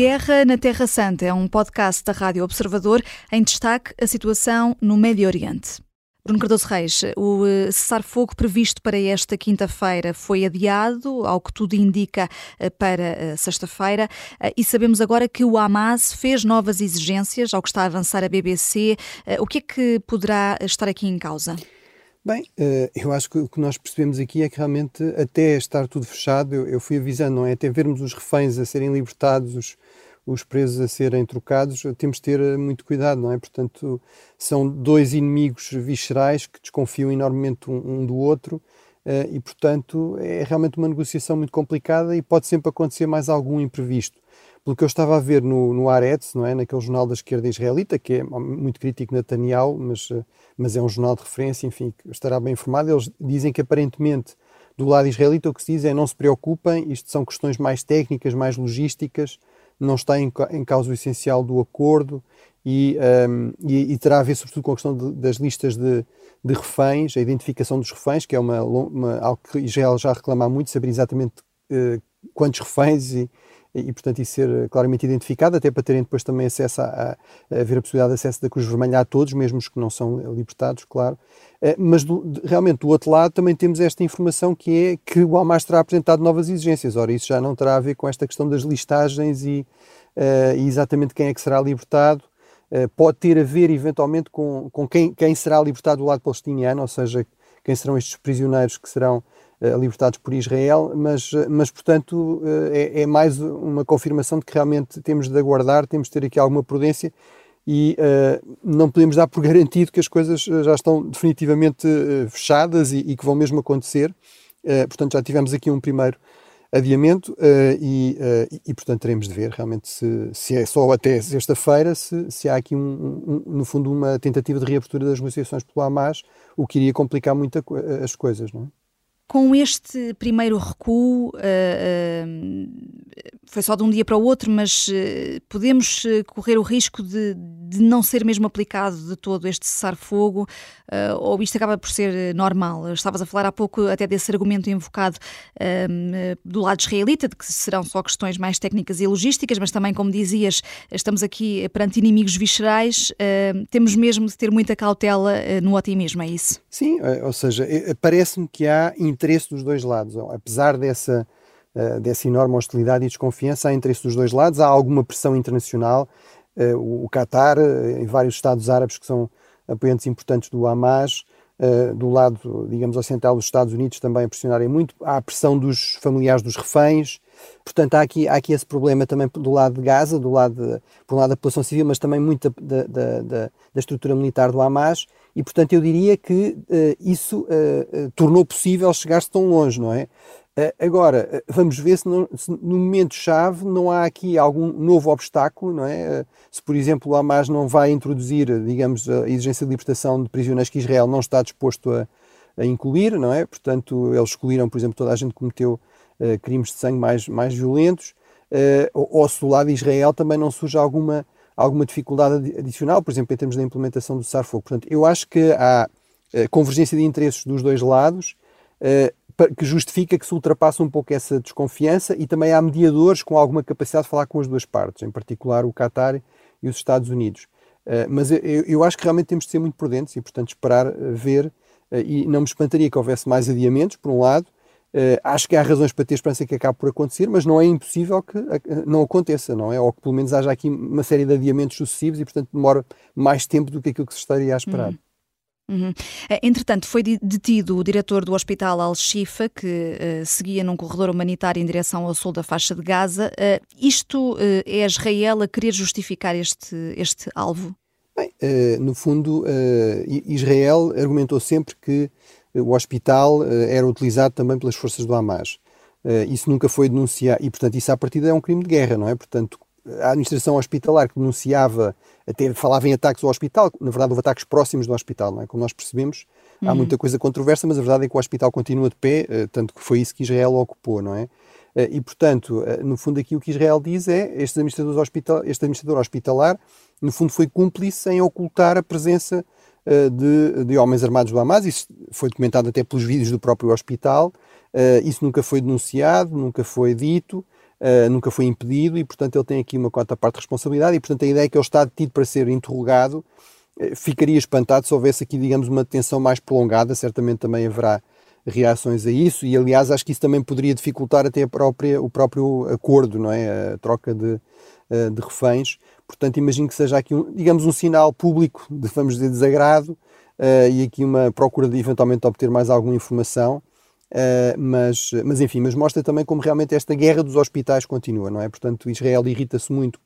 Guerra na Terra Santa é um podcast da Rádio Observador em destaque a situação no Médio Oriente. Bruno Cardoso Reis, o eh, cessar-fogo previsto para esta quinta-feira foi adiado, ao que tudo indica, eh, para eh, sexta-feira, e sabemos agora que o Hamas fez novas exigências, ao que está a avançar a BBC. O que é que poderá estar aqui em causa? Bem, eu acho que o que nós percebemos aqui é que realmente, até estar tudo fechado, eu fui avisando, não é? Até vermos os reféns a serem libertados, os, os presos a serem trocados, temos de ter muito cuidado, não é? Portanto, são dois inimigos viscerais que desconfiam enormemente um, do outro uh, e, portanto, é realmente uma negociação muito complicada e pode sempre acontecer mais algum imprevisto. Pelo que eu estava a ver no, no Aretz, não é? naquele jornal da esquerda israelita, que é muito crítico Netanyahu, mas, eh, mas é um jornal de referência, enfim, estará bem informado, eles dizem que aparentemente do lado israelita o que se diz é não se preocupem, isto são questões mais técnicas, mais logísticas, não está em, em causa o essencial do acordo e, um, e, e, terá a ver sobretudo com a questão de, das listas de, de, reféns, a identificação dos reféns, que é uma, uma, algo que Israel já reclama muito, saber exatamente uh, quantos reféns e, e, portanto, isso ser claramente identificado, até para terem depois também acesso a, a, a ver a possibilidade de acesso da Cruz Vermelha a todos, mesmo os que não são libertados, claro. Uh, mas do, realmente do outro lado também temos esta informação que é que o Hamas terá apresentado novas exigências. Ora, isso já não terá a ver com esta questão das listagens e, uh, e exatamente quem é que será libertado. Eh, pode ter a ver eventualmente com, com quem, quem será libertado do lado palestiniano, ou seja, quem serão estes prisioneiros que serão uh, libertados por Israel, mas, mas portanto, uh, é, é, mais uma confirmação de que realmente temos de aguardar, temos de ter aqui alguma prudência e uh, não podemos dar por garantido que as coisas já estão definitivamente fechadas e, e, que vão mesmo acontecer. portanto, já tivemos aqui um primeiro adiamento uh, e, uh, e, portanto, teremos de ver realmente se, se é só até sexta-feira, se, se há aqui, um, um, no fundo, uma tentativa de reabertura das negociações pelo Hamas, o que iria complicar muito a, as coisas, não é? Com este primeiro recuo, uh, uh, foi só de um dia para o outro, mas uh, podemos correr o risco de, de, não ser mesmo aplicado de todo este cessar-fogo, ou isto acaba por ser normal? Estavas a falar há pouco até desse argumento invocado do lado israelita, de que serão só questões mais técnicas e logísticas, mas também, como dizias, estamos aqui perante inimigos viscerais, temos mesmo de ter muita cautela no otimismo, é isso? Sim, ou seja, parece-me que há interesse dos dois lados. Apesar dessa, uh, dessa enorme hostilidade e desconfiança, há interesse dos dois lados, há alguma pressão internacional. Uh, o, Qatar, uh, em vários Estados árabes que são apoiantes importantes do Hamas, do lado, digamos, ocidental dos Estados Unidos também a pressionarem muito. Há a pressão dos familiares dos reféns. Portanto, há aqui, há aqui esse problema também do lado de Gaza, do lado de, por um lado da população civil, mas também muito da, da, da, da estrutura militar do Hamas e, portanto, eu diria que uh, isso uh, tornou possível chegar-se tão longe, não é? Agora, vamos ver se, não, se, no momento-chave não há aqui algum novo obstáculo, não é? se, por exemplo, o Hamas não vai introduzir, digamos, a exigência de libertação de prisioneiros que Israel não está disposto a, a incluir, não é? Portanto, eles excluíram, por exemplo, toda a gente que cometeu crimes de sangue mais, mais violentos, ou, ou se do lado de Israel também não surge alguma alguma dificuldade adicional, por exemplo, em termos da implementação do cessar-fogo. Portanto, eu acho que há uh, convergência de interesses dos dois lados uh, que justifica que se ultrapasse um pouco essa desconfiança e também há mediadores com alguma capacidade de falar com as duas partes, em particular o Qatar e os Estados Unidos. Uh, mas eu, acho que realmente temos de ser muito prudentes e, portanto, esperar ver e não me espantaria que houvesse mais adiamentos, por um lado, acho que há razões para ter esperança que acabe por acontecer, mas não é impossível que não aconteça, não é? Ou que pelo menos haja aqui uma série de adiamentos sucessivos e, portanto, demora mais tempo do que aquilo que se estaria a esperar. Uhum. Uhum. Eh, entretanto, foi detido o diretor do Hospital Al-Shifa, que uh, seguia num corredor humanitário em direção ao sul da faixa de Gaza. Uh, isto uh, é Israel a querer justificar este, este alvo? Bem, no fundo, Israel argumentou sempre que o hospital era utilizado também pelas forças do Hamas. Isso nunca foi denunciado, e portanto isso à partida é um crime de guerra, não é? Portanto, a administração hospitalar que denunciava, até falava em ataques ao hospital, na verdade houve ataques próximos do hospital, não é? Como nós percebemos, uhum. há muita coisa controversa, mas a verdade é que o hospital continua de pé, eh, tanto que foi isso que Israel ocupou, não é? E, portanto, no fundo aqui o que Israel diz é, este administrador hospital, este administrador hospitalar, no fundo foi cúmplice em ocultar a presença eh, de, de, homens armados do Hamas. Isso foi documentado até pelos vídeos do próprio hospital. Isso nunca foi denunciado, nunca foi dito. Uh, nunca foi impedido e, portanto, ele tem aqui uma cota parte de responsabilidade e, portanto, a ideia é que ele está detido para ser interrogado. Uh, ficaria espantado se houvesse aqui, digamos, uma detenção mais prolongada, certamente também haverá reações a isso e, aliás, acho que isso também poderia dificultar até a própria, o próprio acordo, não é? A troca de, uh, de reféns. Portanto, imagino que seja aqui, um, digamos, um sinal público de, vamos dizer, desagrado e aqui uma procura de eventualmente obter mais alguma informação Uh, mas, mas enfim, mas mostra também como realmente esta guerra dos hospitais continua, não é? Portanto, Israel irrita-se muito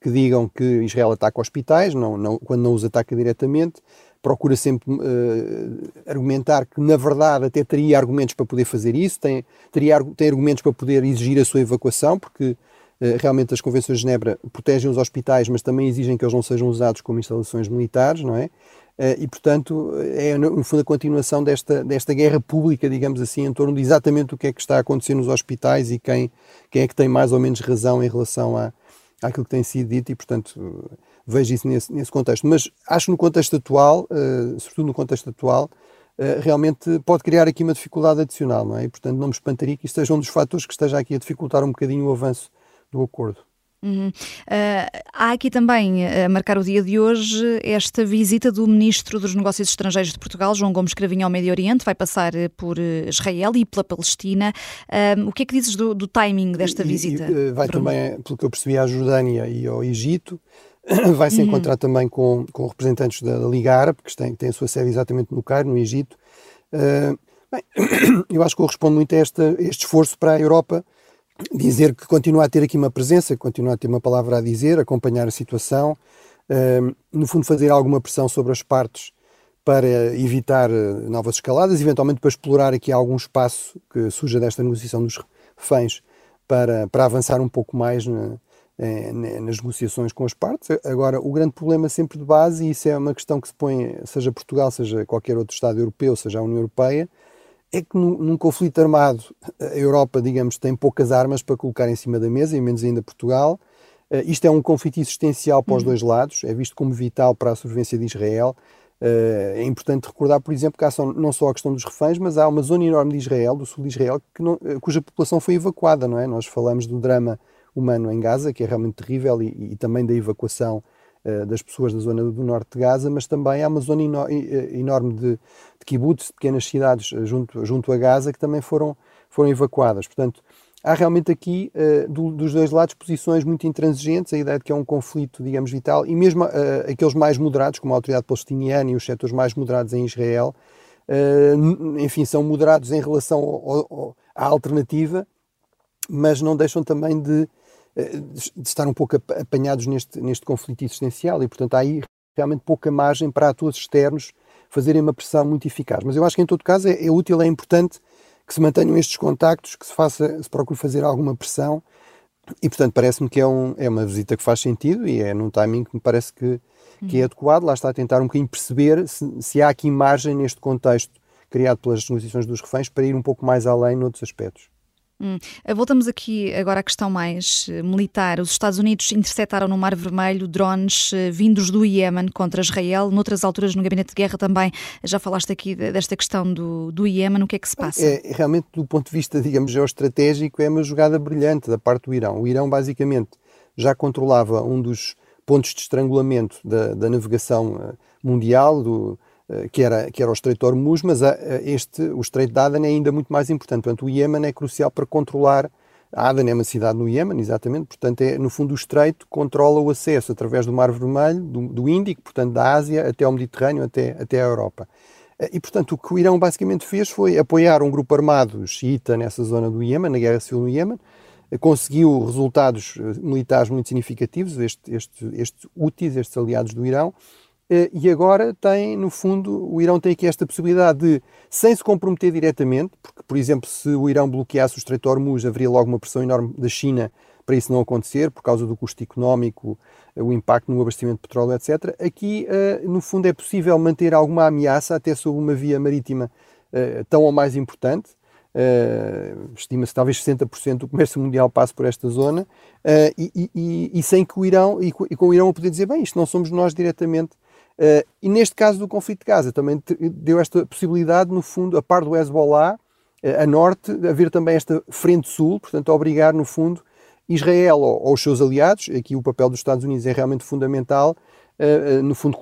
que digam que Israel ataca hospitais, não, não, quando não os ataca diretamente, procura sempre uh, argumentar que, na verdade, até teria argumentos para poder fazer isso, tem, teria, tem argumentos para poder exigir a sua evacuação, porque realmente as convenções de Genebra protegem os hospitais, mas também exigem que eles não sejam usados como instalações militares, não é? Eh, e, portanto, é no fundo a continuação desta, desta guerra pública, digamos assim, em torno de exatamente o que é que está a acontecer nos hospitais e quem, quem é que tem mais ou menos razão em relação a, àquilo que tem sido dito e, portanto, vejo isso nesse, nesse contexto. Mas acho no contexto atual, sobretudo no contexto atual, realmente pode criar aqui uma dificuldade adicional, não é? E, portanto, não me espantaria que isto seja um dos fatores que esteja aqui a dificultar um bocadinho o avanço do acordo. Uhum. Uh, há aqui também, a marcar o dia de hoje, esta visita do Ministro dos Negócios Estrangeiros de Portugal, João Gomes Cravinho, ao Médio Oriente, vai passar eh, por eh, Israel e pela Palestina. Uh, o que é que dizes do, do timing desta visita? E, vai Bruno? também, pelo que eu percebi, à Jordânia e ao Egito. Vai se uhum. encontrar também com, com representantes da, Liga Árabe, que tem, tem a sua sede exatamente no Cairo, no Egito. Uh, bem, eu acho que corresponde muito a, esta, a este esforço para a Europa dizer que continua a ter aqui uma presença, continua a ter uma palavra a dizer, acompanhar a situação, uh, no fundo fazer alguma pressão sobre as partes para evitar eh, novas escaladas, eventualmente para explorar aqui algum espaço que surja desta negociação dos reféns para, para avançar um pouco mais na, nas negociações com as partes. Agora, o grande problema sempre de base, e isso é uma questão que se põe, seja Portugal, seja qualquer outro Estado europeu, seja a União Europeia, é que num, num, conflito armado a Europa, digamos, tem poucas armas para colocar em cima da mesa, e menos ainda Portugal. Uh, isto é um conflito existencial para os uhum. dois lados, é visto como vital para a sobrevivência de Israel. Uh, é importante recordar, por exemplo, que há só, não só a questão dos reféns, mas há uma zona enorme de Israel, do sul de Israel, não, uh, cuja população foi evacuada, não é? Nós falamos do drama humano em Gaza, que é realmente terrível, e, e também da evacuação das pessoas da zona do norte de Gaza, mas também há uma zona enorme de, de kibbutz, de pequenas cidades uh, junto, junto a Gaza, que também foram, foram evacuadas. Portanto, há realmente aqui, do, dos dois lados, posições muito intransigentes, a ideia de que é um conflito, digamos, vital, e mesmo aqueles mais moderados, como a autoridade palestiniana e os setores mais moderados em Israel, enfim, são moderados em relação ao, ao, à alternativa, mas não deixam também de, de estar um pouco apanhados neste, neste conflito existencial, e portanto há aí realmente pouca margem para atores externos fazerem uma pressão muito eficaz. Mas eu acho que em todo caso é, é útil, é importante que se mantenham estes contactos, que se faça, se procure fazer alguma pressão e portanto parece-me que é, um, é uma visita que faz sentido e é num timing que me parece que, que é adequado. Lá está a tentar um bocadinho perceber se, se há aqui margem neste contexto criado pelas negociações dos reféns para ir um pouco mais além noutros aspectos. Hum. Eh, voltamos aqui agora à questão mais eh, militar. Os Estados Unidos interceptaram no Mar Vermelho drones eh, vindos do Iémen contra Israel. Noutras alturas, no Gabinete de Guerra também já falaste aqui desta questão do, do Iémen. O que é que se passa? É, realmente, do ponto de vista, digamos, geoestratégico, é uma jogada brilhante da parte do Irão. O Irão, basicamente, já controlava um dos pontos de estrangulamento da, da navegação mundial, do, eh, que era, que era o Estreito de Hormuz, mas este, o Estreito de Aden é ainda muito mais importante. Portanto, o Iémen é crucial para controlar. Aden é uma cidade no Iémen, exatamente, portanto, é, no fundo, o Estreito controla o acesso através do Mar Vermelho, do, do Índico, portanto, da Ásia até ao Mediterrâneo, até, até a Europa. Eh, e, portanto, o que o Irão basicamente fez foi apoiar um grupo armado xiita nessa zona do Iémen, na guerra civil no Iémen, eh, conseguiu resultados militares muito significativos, estes este, este úteis, estes aliados do Irão, eh, e agora tem, no fundo, o Irão tem aqui esta possibilidade de, sem se comprometer diretamente, porque, por exemplo, se o Irão bloqueasse o Estreito Hormuz, haveria logo uma pressão enorme da China para isso não acontecer, por causa do custo económico, eh, o impacto no abastecimento de petróleo, etc. Aqui, eh, no fundo, é possível manter alguma ameaça até sob uma via marítima tão ou mais importante. Estima-se talvez 60% do comércio mundial passe por esta zona, e, e, e, sem que o Irão, e com o Irão a poder dizer, bem, isto não somos nós diretamente Uh, e neste caso do conflito de Gaza também deu esta possibilidade, no fundo, a par do Hezbollah, uh, a norte, haver também esta frente sul, portanto, a obrigar, no fundo, Israel ou, ou, os seus aliados, aqui o papel dos Estados Unidos é realmente fundamental. Uh, no fundo,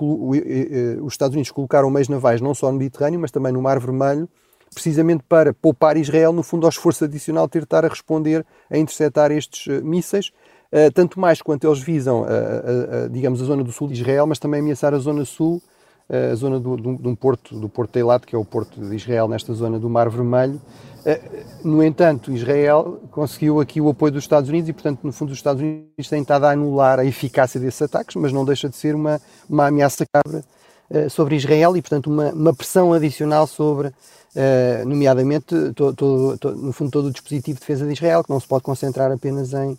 os Estados Unidos colocaram meios navais não só no Mediterrâneo, mas também no Mar Vermelho, precisamente para poupar Israel, no fundo, ao esforço adicional de ter de estar a responder, a interceptar estes mísseis, tanto mais quanto eles visam, digamos, a zona do sul de Israel, mas também ameaçar a zona sul, a zona do, do, do porto, do Porto de Eilat, que é o porto de Israel, nesta zona do Mar Vermelho, eh, no entanto, Israel conseguiu aqui o apoio dos Estados Unidos e, portanto, no fundo, os Estados Unidos têm estado a anular a eficácia desses ataques, mas não deixa de ser uma, uma ameaça cabra sobre Israel e, portanto, uma, uma pressão adicional sobre, nomeadamente, no fundo, todo o dispositivo de defesa de Israel, que não se pode concentrar apenas em,